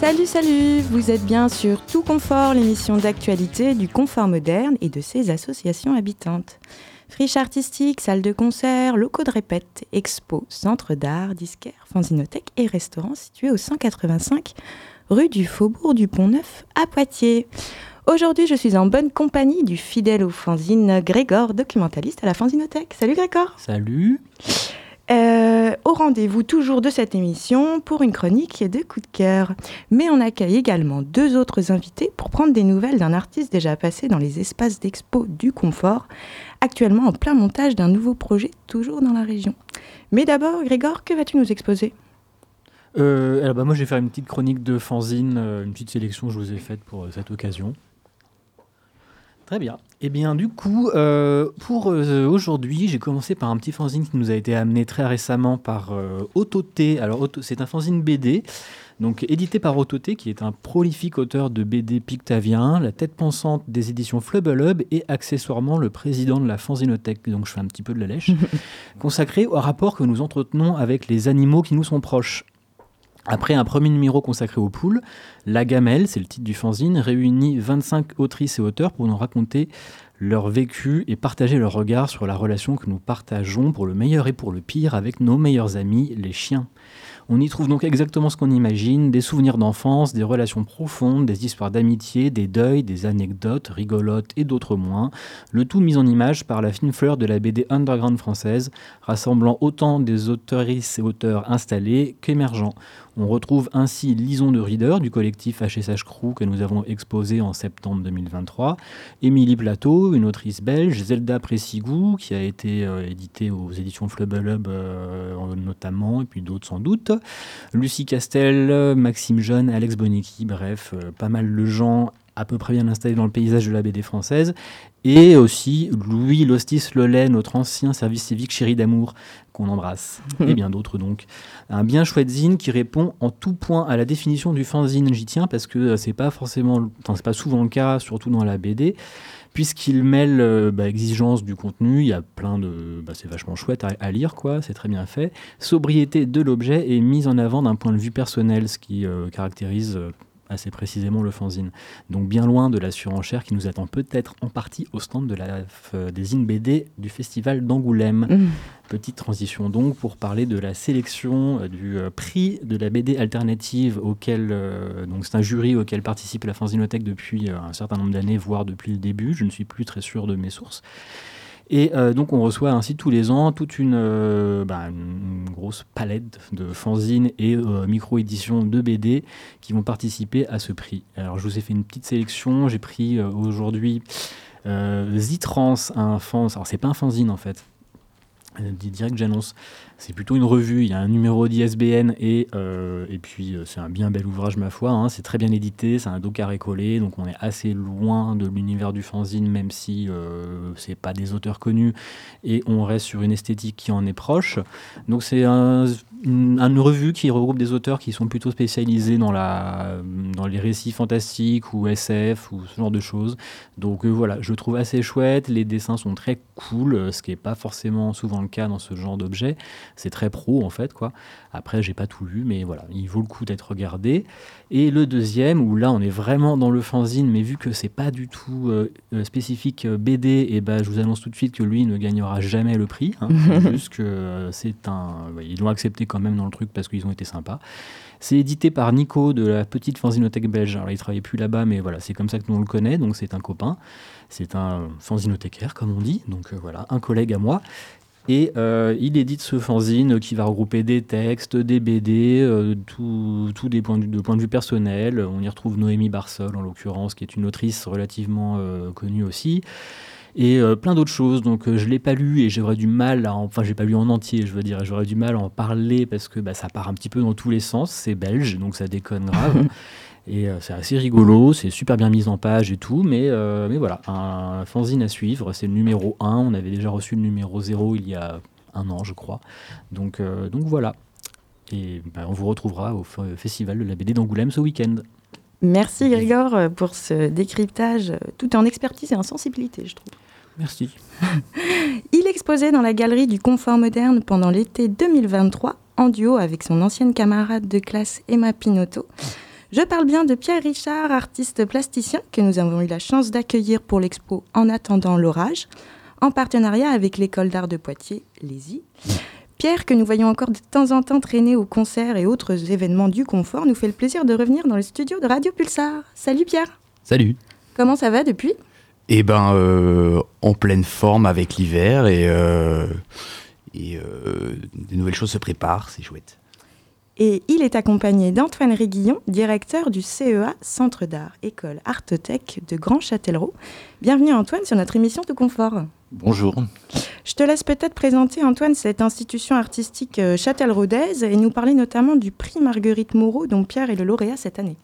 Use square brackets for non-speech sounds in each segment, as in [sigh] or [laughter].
Salut, salut Vous êtes bien sur Tout Confort, l'émission d'actualité du confort moderne et de ses associations habitantes. Friche artistique, salle de concert, locaux de répète, expo, centre d'art, disquaire, fanzinothèque et restaurant situé au 185 rue du Faubourg du Pont-Neuf à Poitiers. Aujourd'hui, je suis en bonne compagnie du fidèle au fanzine Grégor, documentaliste à la fanzinothèque. Salut Grégor Salut euh, au rendez-vous toujours de cette émission pour une chronique de coup de cœur. Mais on accueille également deux autres invités pour prendre des nouvelles d'un artiste déjà passé dans les espaces d'expo du confort, actuellement en plein montage d'un nouveau projet toujours dans la région. Mais d'abord, Grégor, que vas-tu nous exposer? Euh, alors bah moi je vais faire une petite chronique de fanzine, euh, une petite sélection que je vous ai faite pour cette occasion. Très bien. Eh bien, du coup, euh, pour euh, aujourd'hui, j'ai commencé par un petit fanzine qui nous a été amené très récemment par euh, Autoté. Alors, c'est un fanzine BD, donc édité par Autoté, qui est un prolifique auteur de BD pictavien, la tête pensante des éditions Flubble et accessoirement le président de la fanzinothèque, donc je fais un petit peu de la lèche, [laughs] consacré au rapport que nous entretenons avec les animaux qui nous sont proches. Après un premier numéro consacré aux poules, La Gamelle, c'est le titre du fanzine, réunit 25 autrices et auteurs pour nous raconter leur vécu et partager leur regard sur la relation que nous partageons pour le meilleur et pour le pire avec nos meilleurs amis, les chiens. On y trouve donc exactement ce qu'on imagine, des souvenirs d'enfance, des relations profondes, des histoires d'amitié, des deuils, des anecdotes rigolotes et d'autres moins, le tout mis en image par la fine fleur de la BD underground française, rassemblant autant des auteurices et auteurs installés qu'émergents. On retrouve ainsi Lison de Reader du collectif HSH Crew que nous avons exposé en septembre 2023, Émilie Plateau, une autrice belge, Zelda Pressigou qui a été euh, édité aux éditions Flubble euh, notamment, et puis d'autres sans doute, Lucie Castel, Maxime Jeune, Alex Bonicki, bref, euh, pas mal de gens à peu près bien installés dans le paysage de la BD française, et aussi Louis Lostis Lelay, notre ancien service civique chéri d'amour, qu'on embrasse, [laughs] et bien d'autres donc. Un bien chouette zine qui répond en tout point à la définition du fanzine, j'y tiens, parce que c'est pas forcément, enfin c'est pas souvent le cas, surtout dans la BD, puisqu'il mêle euh, bah, exigence du contenu, il y a plein de... Bah, c'est vachement chouette à, lire, quoi, c'est très bien fait. Sobriété de l'objet et mise en avant d'un point de vue personnel, ce qui euh, caractérise... Euh, assez précisément le fanzine. Donc bien loin de la surenchère qui nous attend peut-être en partie au stand de la, des in BD du festival d'Angoulême. Mmh. Petite transition donc pour parler de la sélection euh, du euh, prix de la BD alternative auquel euh, donc c'est un jury auquel participe la Fanzinothèque depuis un certain nombre d'années, voire depuis le début. Je ne suis plus très sûr de mes sources. Et euh, donc on reçoit ainsi tous les ans toute une, euh, bah, grosse palette de fanzines et euh, micro-éditions de BD qui vont participer à ce prix. Alors je vous ai fait une petite sélection, j'ai pris aujourd'hui Zitrans, un fanzine, alors c'est pas un fanzine en fait, direct j'annonce. C'est plutôt une revue, il y a un numéro d'ISBN et, euh, et puis euh, c'est un bien bel ouvrage ma foi, hein. c'est très bien édité, c'est un dos carré collé, donc on est assez loin de l'univers du fanzine même si euh, c'est pas des auteurs connus et on reste sur une esthétique qui en est proche. Donc c'est un, une, revue qui regroupe des auteurs qui sont plutôt spécialisés dans, la, dans les récits fantastiques ou SF ou ce genre de choses. Donc voilà, je trouve assez chouette, les dessins sont très cool, ce qui n'est pas forcément souvent le cas dans ce genre d'objet. C'est très pro en fait quoi. Après j'ai pas tout lu mais voilà, il vaut le coup d'être regardé. Et le deuxième où là on est vraiment dans le fanzine mais vu que c'est pas du tout euh, euh, spécifique euh, BD et ben je vous annonce tout de suite que lui ne gagnera jamais le prix. Hein. [laughs] juste que c'est un, ils l'ont accepté quand même dans le truc parce qu'ils ont été sympas. C'est édité par Nico de la petite fanzinothèque belge. Alors, il travaillait plus là-bas, mais voilà, c'est comme ça que nous on le connaît. Donc, c'est un copain. C'est un fanzinothécaire, comme on dit. Donc, voilà, un collègue à moi. Et euh, il édite ce fanzine qui va regrouper des textes, des BD, euh, tout, des points de, point de vue personnel. On y retrouve Noémie Barsol, en l'occurrence, qui est une autrice relativement euh, connue aussi. Et plein d'autres choses. Donc je ne l'ai pas lu et j'aurais du mal à... enfin, j'ai pas lu en entier, je veux dire. J'aurais du mal à en parler parce que bah, ça part un petit peu dans tous les sens. C'est belge, donc ça déconne grave. [laughs] Et euh, c'est assez rigolo, c'est super bien mis en page et tout, mais, euh, mais voilà, un fanzine à suivre, c'est le numéro 1, on avait déjà reçu le numéro 0 il y a un an je crois, donc, euh, donc voilà. Et ben, on vous retrouvera au festival de la BD d'Angoulême ce week-end. Merci Grégor pour ce décryptage tout en expertise et en sensibilité, je trouve. Merci. [laughs] Il exposait dans la galerie du Confort Moderne pendant l'été 2023 en duo avec son ancienne camarade de classe Emma Pinotto. Je parle bien de Pierre Richard, artiste plasticien que nous avons eu la chance d'accueillir pour l'expo En attendant l'orage, en partenariat avec l'école d'art de Poitiers, l'ESI. Pierre, que nous voyons encore de temps en temps traîner aux concerts et autres événements du confort, nous fait le plaisir de revenir dans le studio de Radio Pulsar. Salut Pierre Salut Comment ça va depuis? Eh ben, euh, en pleine forme avec l'hiver et, euh, et euh, des nouvelles choses se préparent, c'est chouette. Et il est accompagné d'Antoine Réguillon, directeur du CEA Centre d'art École Artotech de Grand Châtellerault. Bienvenue Antoine sur notre émission de confort. Bonjour. Je te laisse peut-être présenter, Antoine, cette institution artistique euh, châtelleraultaise et nous parler notamment du prix Marguerite Moreau dont Pierre est le lauréat cette année.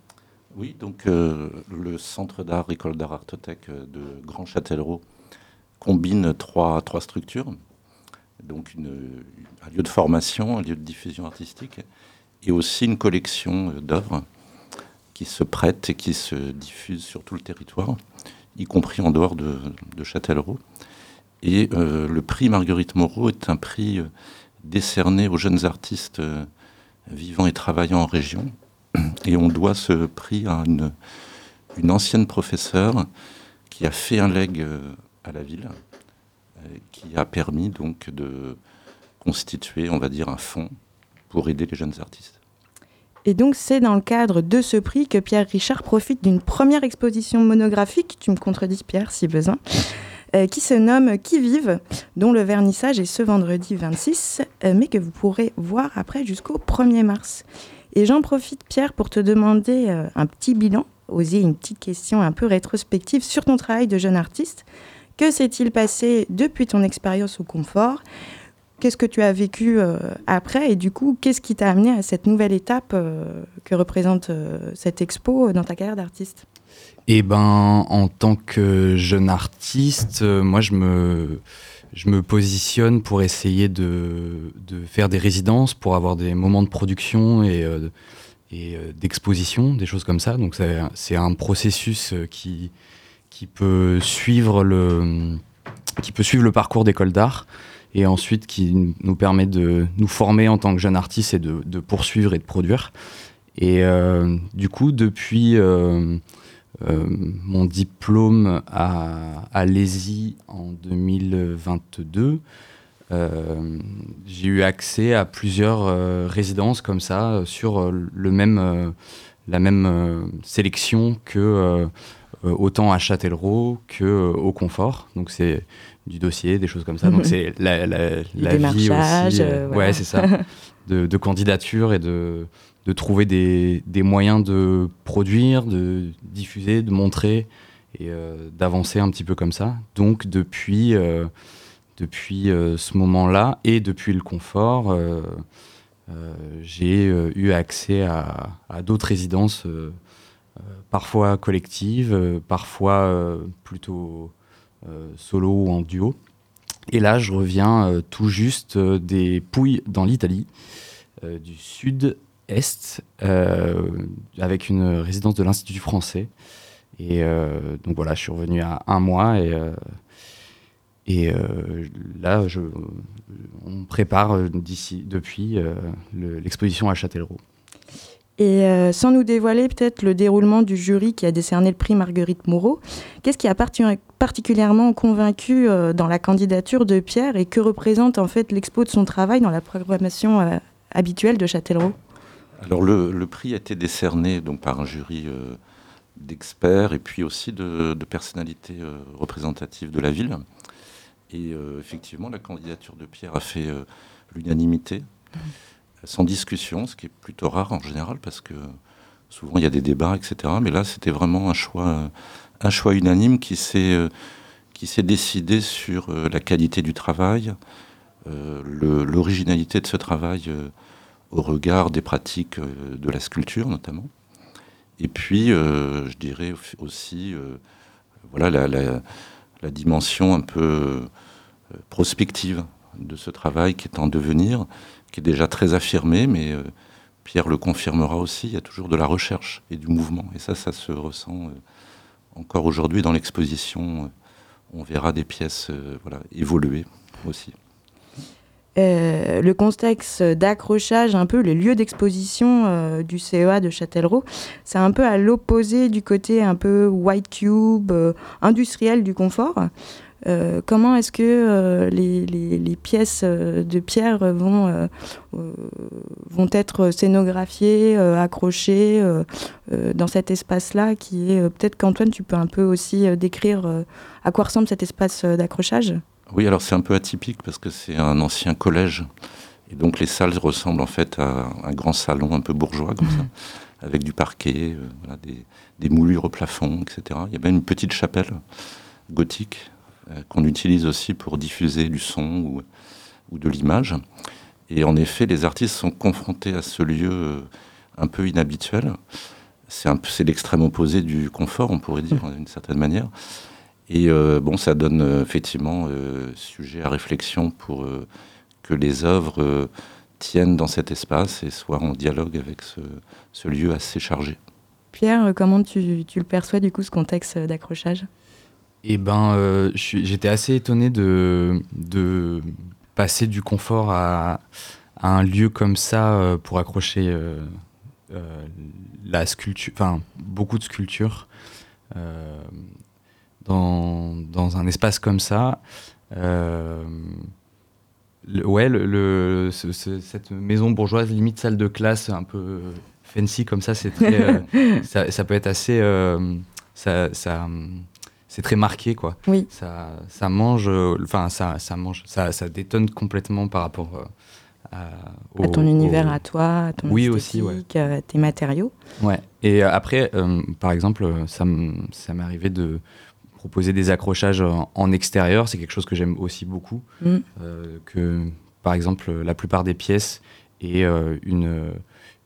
Oui, donc euh, le Centre d'art École d'art Artotech euh, de Grand Châtellerault combine trois, trois structures. Donc une, un lieu de formation, un lieu de diffusion artistique et aussi une collection d'œuvres qui se prêtent et qui se diffusent sur tout le territoire, y compris en dehors de, de Châtellerault. Et euh, le prix Marguerite Moreau est un prix euh, décerné aux jeunes artistes euh, vivant et travaillant en région. Et on doit ce prix à une, une ancienne professeure qui a fait un leg à la ville, qui a permis donc de constituer, on va dire, un fonds pour aider les jeunes artistes. Et donc c'est dans le cadre de ce prix que Pierre Richard profite d'une première exposition monographique, tu me contredis Pierre si besoin, euh, qui se nomme Qui vive, dont le vernissage est ce vendredi 26, euh, mais que vous pourrez voir après jusqu'au 1er mars. Et j'en profite Pierre pour te demander euh, un petit bilan, oser une petite question un peu rétrospective sur ton travail de jeune artiste. Que s'est-il passé depuis ton expérience au confort? Qu'est-ce que tu as vécu euh, après Et du coup, qu'est-ce qui t'a amené à cette nouvelle étape euh, que représente euh, cette expo dans ta carrière d'artiste? Eh ben, en tant que jeune artiste, moi, je me, je me positionne pour essayer de, de, faire des résidences, pour avoir des moments de production et, et d'exposition, des choses comme ça. Donc, c'est un processus qui, qui peut suivre le, qui peut suivre le parcours d'école d'art et ensuite qui nous permet de nous former en tant que jeune artiste et de, poursuivre et de produire. Et euh, du coup, depuis euh, euh, mon diplôme à, à l'ESI en 2022, euh, j'ai eu accès à plusieurs résidences comme ça sur le même, la même sélection que autant à Châtellerault que au Confort. Donc c'est du dossier, des choses comme ça. Donc c'est la, la, la vie aussi. Euh, ouais, c'est ça. De, de, candidature et de, de trouver des, des, moyens de produire, de diffuser, de montrer et euh, d'avancer un petit peu comme ça. Donc depuis, euh, depuis euh, ce moment-là et depuis le confort, euh, euh, j'ai eu accès à, à d'autres résidences, parfois collectives, parfois plutôt euh, solo ou en duo. Et là, je reviens euh, tout juste euh, des Pouilles dans l'Italie, du sud-est, avec une résidence de l'Institut français. Et donc voilà, je suis revenu à un mois et, et là, je, on prépare d'ici, depuis l'exposition à Châtellerault. Et euh, sans nous dévoiler peut-être le déroulement du jury qui a décerné le prix Marguerite Moreau, qu'est-ce qui a particulièrement convaincu euh, dans la candidature de Pierre et que représente en fait l'expo de son travail dans la programmation euh, habituelle de Châtellerault Alors le, le, prix a été décerné donc, par un jury euh, d'experts et puis aussi de, de personnalités euh, représentatives de la ville. Et euh, effectivement, la candidature de Pierre a fait l'unanimité. Mmh sans discussion, ce qui est plutôt rare en général parce que souvent il y a des débats, etc. Mais là, c'était vraiment un choix, un choix unanime qui s'est qui s'est décidé sur la qualité du travail, euh, l'originalité de ce travail euh, au regard des pratiques euh, de la sculpture notamment. Et puis, euh, je dirais aussi, euh, voilà la, la, dimension un peu prospective de ce travail qui est en devenir, qui est déjà très affirmé, mais euh, Pierre le confirmera aussi, il y a toujours de la recherche et du mouvement. Et ça, ça se ressent euh, encore aujourd'hui dans l'exposition. on verra des pièces voilà, évoluer aussi. Euh, le contexte d'accrochage, un peu les lieux d'exposition euh, du CEA de Châtellerault, c'est un peu à l'opposé du côté un peu white cube, euh, industriel du confort. Comment est-ce que les, les, pièces de pierre vont, vont être scénographiées, accrochées dans cet espace-là qui est peut-être qu'Antoine, tu peux un peu aussi décrire à quoi ressemble cet espace d'accrochage? Oui, alors c'est un peu atypique parce que c'est un ancien collège. Et donc les salles ressemblent en fait à un grand salon un peu bourgeois comme ça, [laughs] avec du parquet, euh, des, moulures au plafond, etc. Il y a même une petite chapelle gothique euh, qu'on utilise aussi pour diffuser du son ou, de l'image. Et en effet, les artistes sont confrontés à ce lieu euh, un peu inhabituel. C'est l'extrême opposé du confort, on pourrait dire, mhm. d'une certaine manière. Et euh, bon, ça donne euh, effectivement euh, sujet à réflexion pour que les œuvres tiennent dans cet espace et soient en dialogue avec ce, lieu assez chargé. Pierre, comment tu, le perçois du coup ce contexte d'accrochage? Eh ben, j'étais assez étonné de, de, passer du confort à, un lieu comme ça pour accrocher la sculpture, enfin beaucoup de sculptures dans, dans un espace comme ça. Euh, ouais, le, cette maison bourgeoise, limite salle de classe, un peu fancy comme ça, c'est euh, [laughs] ça, ça, peut être assez, euh, ça, ça c'est très marqué quoi. Oui. Ça, ça mange, enfin ça, ça mange, ça, ça détonne complètement par rapport à, à, ton univers, à toi, à ton oui aussi, à tes matériaux. Ouais. Et après, par exemple, ça m'est arrivé de proposer des accrochages en, extérieur, c'est quelque chose que j'aime aussi beaucoup. Mm. Euh, que, par exemple, la plupart des pièces euh, une,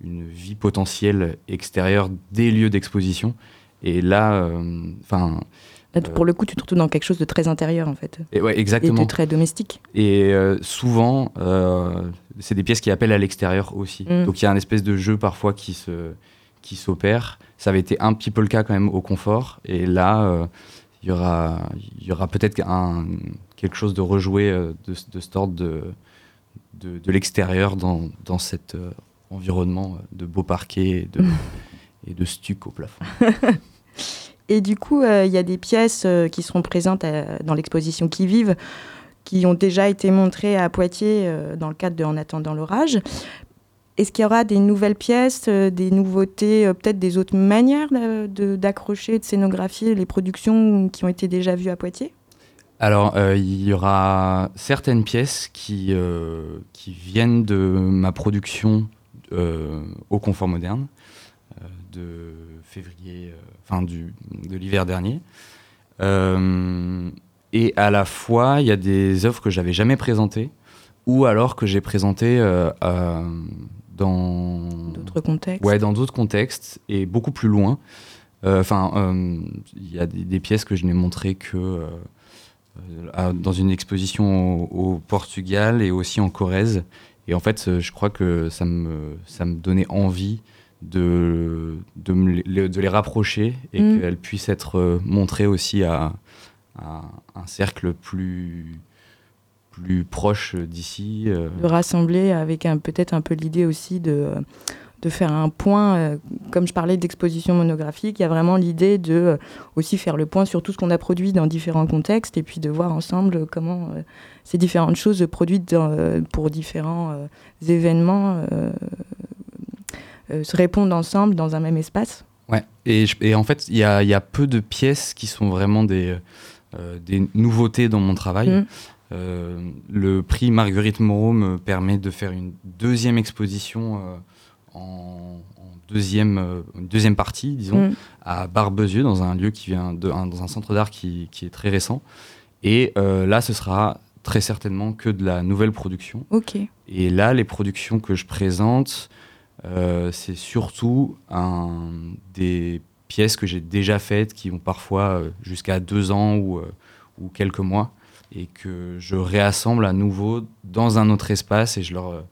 une vie potentielle extérieure des lieux d'exposition. Et là, euh, pour le coup, tu te retrouves dans quelque chose de très intérieur, en fait. Et ouais, exactement. Et de très domestique. Et souvent, c'est des pièces qui appellent à l'extérieur aussi. Mm. Donc il y a un espèce de jeu parfois qui se qui s'opère. Ça avait été un petit peu le cas quand même au confort. Et là, il y aura, il y aura peut-être quelque chose de rejoué euh, de, de cet ordre de, de, l'extérieur dans, dans cet euh, environnement de beaux parquets et de, [laughs] et de stuc au plafond. [laughs] et du coup, euh, il y a des pièces qui seront présentes dans l'exposition Qui vivent, qui ont déjà été montrées à Poitiers dans le cadre de En attendant l'orage. Est-ce qu'il y aura des nouvelles pièces, euh, des nouveautés, euh, peut-être des autres manières d'accrocher, de, scénographier les productions qui ont été déjà vues à Poitiers? Alors, euh, il y aura certaines pièces qui viennent de ma production au Confort Moderne de février, enfin du, de l'hiver dernier. et à la fois, il y a des œuvres que j'avais jamais présentées ou alors que j'ai présentées dans d'autres contextes. Ouais, dans d'autres contextes et beaucoup plus loin. Euh, enfin, euh, il y a des, pièces que je n'ai montrées que euh, dans une exposition au, Portugal et aussi en Corrèze. Et en fait, je crois que ça me, ça me donnait envie de, de, de les rapprocher et mm. qu'elles puissent être montrées aussi à, à un cercle plus plus proche d'ici. Euh. De rassembler avec peut-être un peu l'idée aussi de, de faire un point, euh, comme je parlais d'exposition monographique, il y a vraiment l'idée de euh, aussi faire le point sur tout ce qu'on a produit dans différents contextes et puis de voir ensemble comment ces différentes choses produites pour différents événements se répondent ensemble dans un même espace. Ouais, et, et en fait, il y a, y a, peu de pièces qui sont vraiment des, des nouveautés dans mon travail. Mmh. Euh, le prix Marguerite Moreau me permet de faire une deuxième exposition euh, en, deuxième, euh, deuxième partie, disons, mm. à Barbezieux, dans un lieu qui vient de, dans un centre d'art qui, qui, est très récent. Et là, ce sera très certainement que de la nouvelle production. Ok. Et là, les productions que je présente, c'est surtout des pièces que j'ai déjà faites, qui vont parfois jusqu'à deux ans ou, ou quelques mois et que je réassemble à nouveau dans un autre espace et je leur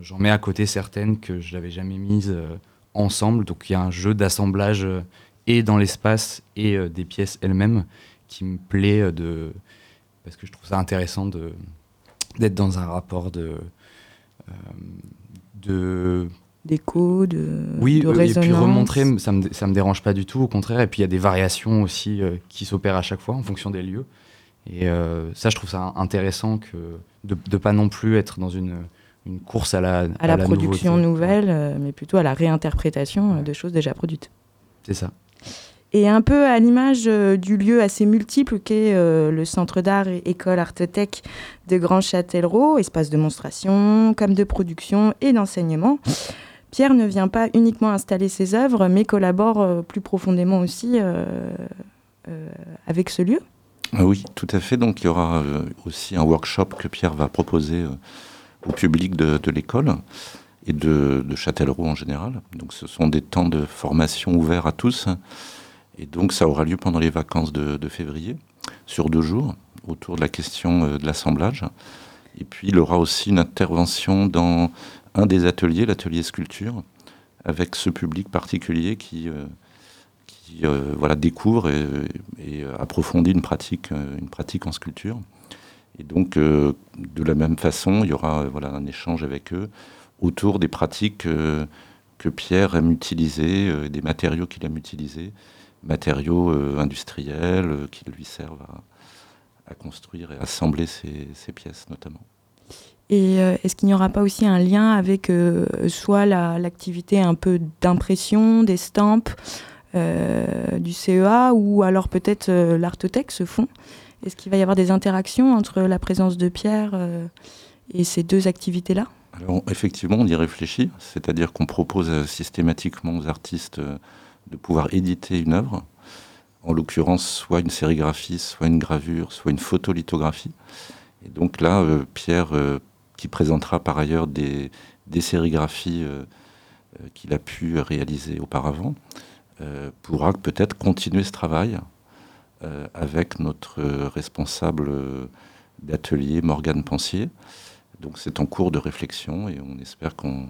j'en mets à côté certaines que je n'avais jamais mises euh, ensemble. Donc il y a un jeu d'assemblage euh, et dans l'espace et euh, des pièces elles-mêmes qui me plaît de parce que je trouve ça intéressant de d'être dans un rapport de de d'écho, de oui, de et puis remontrer, ça me, ça me dérange pas du tout, au contraire. Et puis il y a des variations aussi qui s'opèrent à chaque fois en fonction des lieux. Et ça, je trouve ça intéressant que de ne pas non plus être dans une une course à la, à, la, production nouvelle, euh, mais plutôt à la réinterprétation euh, de choses déjà produites. C'est ça. Et un peu à l'image euh, du lieu assez multiple qu'est le Centre d'art et école Artetech de Grand Châtellerault, espace de monstration, comme de production et d'enseignement. Pierre ne vient pas uniquement installer ses œuvres, mais collabore plus profondément aussi avec ce lieu. Ah oui, tout à fait. Donc il y aura aussi un workshop que Pierre va proposer au public de, l'école et de, Châtellerault en général. Donc ce sont des temps de formation ouverts à tous. Et donc ça aura lieu pendant les vacances de, février, sur deux jours, autour de la question euh, de l'assemblage. Et puis il aura aussi une intervention dans un des ateliers, l'atelier sculpture, avec ce public particulier qui, euh, euh, voilà, découvre et, approfondit une pratique, une pratique en sculpture. Et donc, de la même façon, il y aura voilà, un échange avec eux autour des pratiques que Pierre aime utiliser, des matériaux qu'il aime utiliser, matériaux industriels qui lui servent à, construire et assembler ces, pièces notamment. Et est-ce qu'il n'y aura pas aussi un lien avec soit l'activité un peu d'impression, des stampes du CEA, ou alors peut-être l'Artothèque, ce fond? Est-ce qu'il va y avoir des interactions entre la présence de Pierre euh, et ces deux activités-là? Alors effectivement, on y réfléchit, c'est-à-dire qu'on propose euh, systématiquement aux artistes euh, de pouvoir éditer une œuvre, en l'occurrence soit une sérigraphie, soit une gravure, soit une photolithographie. Et donc là, Pierre, qui présentera par ailleurs des, sérigraphies qu'il a pu réaliser auparavant, pourra peut-être continuer ce travail euh, avec notre responsable d'atelier, Morgane Pensier. Donc c'est en cours de réflexion et on espère qu'on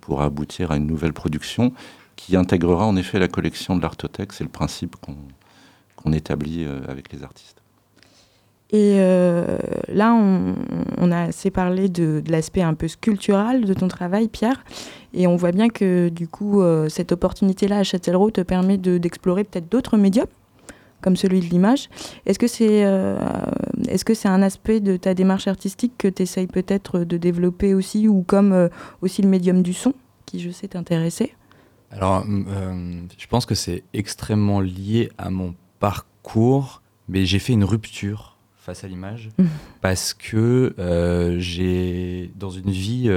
pourra aboutir à une nouvelle production qui intégrera en effet la collection de l'Artothèque. C'est le principe qu'on établit euh, avec les artistes. Et euh, là, on, a assez parlé de, l'aspect un peu sculptural de ton travail, Pierre. Et on voit bien que du coup, cette opportunité-là à Châtellerault te permet d'explorer peut-être d'autres médiums comme celui de l'image. Est-ce que c'est euh, est -ce c'est un aspect de ta démarche artistique que tu essayes peut-être de développer aussi, ou comme euh, aussi le médium du son, qui je sais t'intéresser Alors, euh, je pense que c'est extrêmement lié à mon parcours, mais j'ai fait une rupture face à l'image, mmh. parce que j'ai, dans une vie,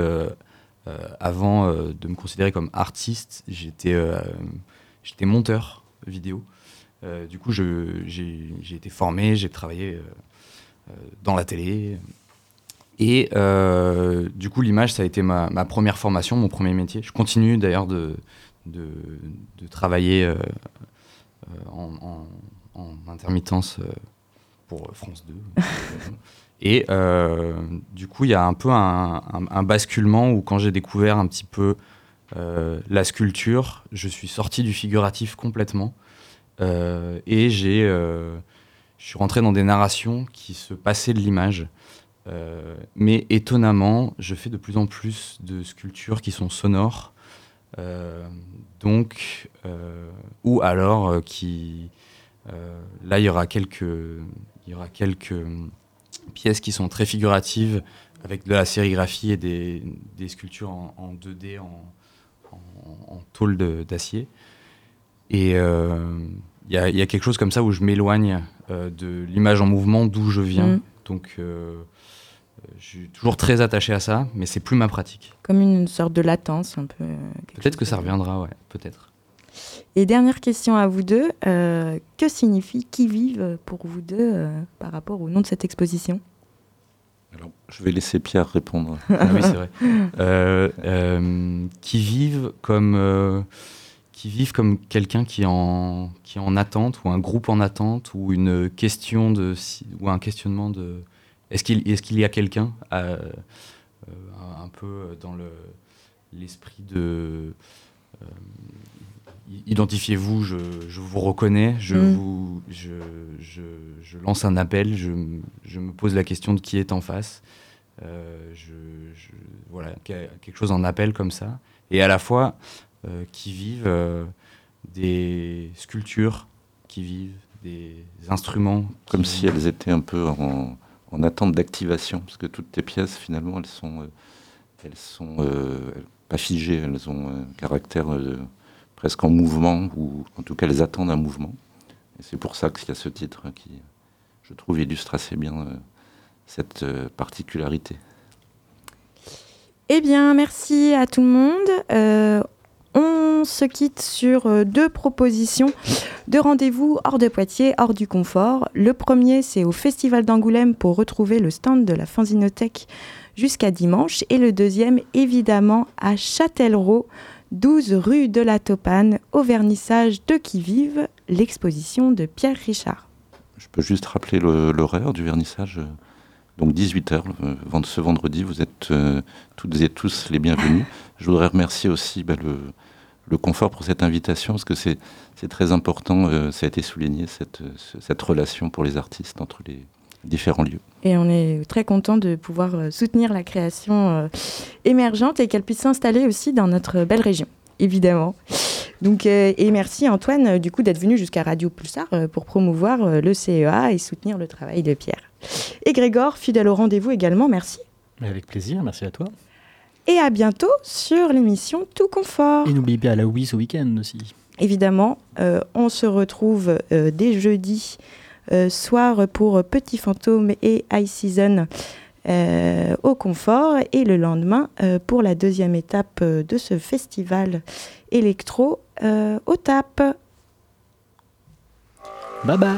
avant de me considérer comme artiste, j'étais j'étais monteur vidéo. Euh, du coup, j'ai été formé, j'ai travaillé euh, euh, dans la télé. Et du coup, l'image, ça a été ma, première formation, mon premier métier. Je continue d'ailleurs de, de, travailler en, intermittence pour France 2. [laughs] Et du coup, il y a un peu un, un, basculement où quand j'ai découvert un petit peu la sculpture, je suis sorti du figuratif complètement. Euh, et j'ai, euh, je suis rentré dans des narrations qui se passaient de l'image. Euh, mais étonnamment, je fais de plus en plus de sculptures qui sont sonores. Donc, ou alors qui. là, il y aura quelques, il y aura quelques pièces qui sont très figuratives avec de la sérigraphie et des, des sculptures en, 2D en, en, en tôle d'acier. Et il y, a quelque chose comme ça où je m'éloigne euh, de l'image en mouvement d'où je viens. Mm. Donc, euh, je suis toujours très attaché à ça, mais c'est plus ma pratique. Comme une sorte de latence, un peu. Euh, peut-être que ça reviendra, ouais, peut-être. Et dernière question à vous deux, que signifie qui vive pour vous deux par rapport au nom de cette exposition? Alors, je vais laisser Pierre répondre. [laughs] ah oui, c'est vrai. qui vive comme qui vivent comme quelqu'un qui, en, qui est en attente, ou un groupe en attente, ou une question de, ou un questionnement de est-ce qu'il est qu'il y a quelqu'un euh, un peu dans le, l'esprit de. Euh, identifiez-vous, je, vous reconnais, je, mm. vous, je, je, lance un appel, je, me pose la question de qui est en face. Euh, voilà, quelque chose en appel comme ça. Et à la fois, euh, qui vivent euh, des sculptures, qui vivent des instruments. Comme si elles étaient un peu en, en attente d'activation, parce que toutes tes pièces, finalement, elles sont, elles sont pas figées, elles ont un caractère presque en mouvement, ou en tout cas elles attendent un mouvement. Et c'est pour ça qu'il y a ce titre qui, je trouve, illustre assez bien euh, cette euh, particularité. Eh bien, merci à tout le monde. Euh, se quitte sur deux propositions de rendez-vous hors de Poitiers, hors du confort. Le premier, c'est au Festival d'Angoulême pour retrouver le stand de la Fanzinothèque jusqu'à dimanche. Et le deuxième, évidemment, à Châtellerault 12 rue de la Topane, au vernissage de Qui Vive, l'exposition de Pierre Richard. Je peux juste rappeler l'horaire du vernissage. Donc 18h, ce vendredi, vous êtes euh, toutes et tous les bienvenus. Je voudrais remercier aussi bah, le, confort pour cette invitation, parce que c'est très important, euh, ça a été souligné, cette, cette relation pour les artistes entre les, différents lieux. Et on est très content de pouvoir euh, soutenir la création euh, émergente et qu'elle puisse s'installer aussi dans notre belle région, évidemment. Donc, euh, et merci Antoine du coup d'être venu jusqu'à Radio Pulsar pour promouvoir le CEA et soutenir le travail de Pierre. Et Grégor, fidèle au rendez-vous également, merci. avec plaisir, merci à toi. Et à bientôt sur l'émission Tout Confort. Et n'oublie pas la Wii ce week-end aussi. Évidemment, on se retrouve dès jeudi euh, soir pour Petit Fantôme et High Season euh, au confort et le lendemain euh, pour la deuxième étape de ce festival électro au TAP. Bye bye.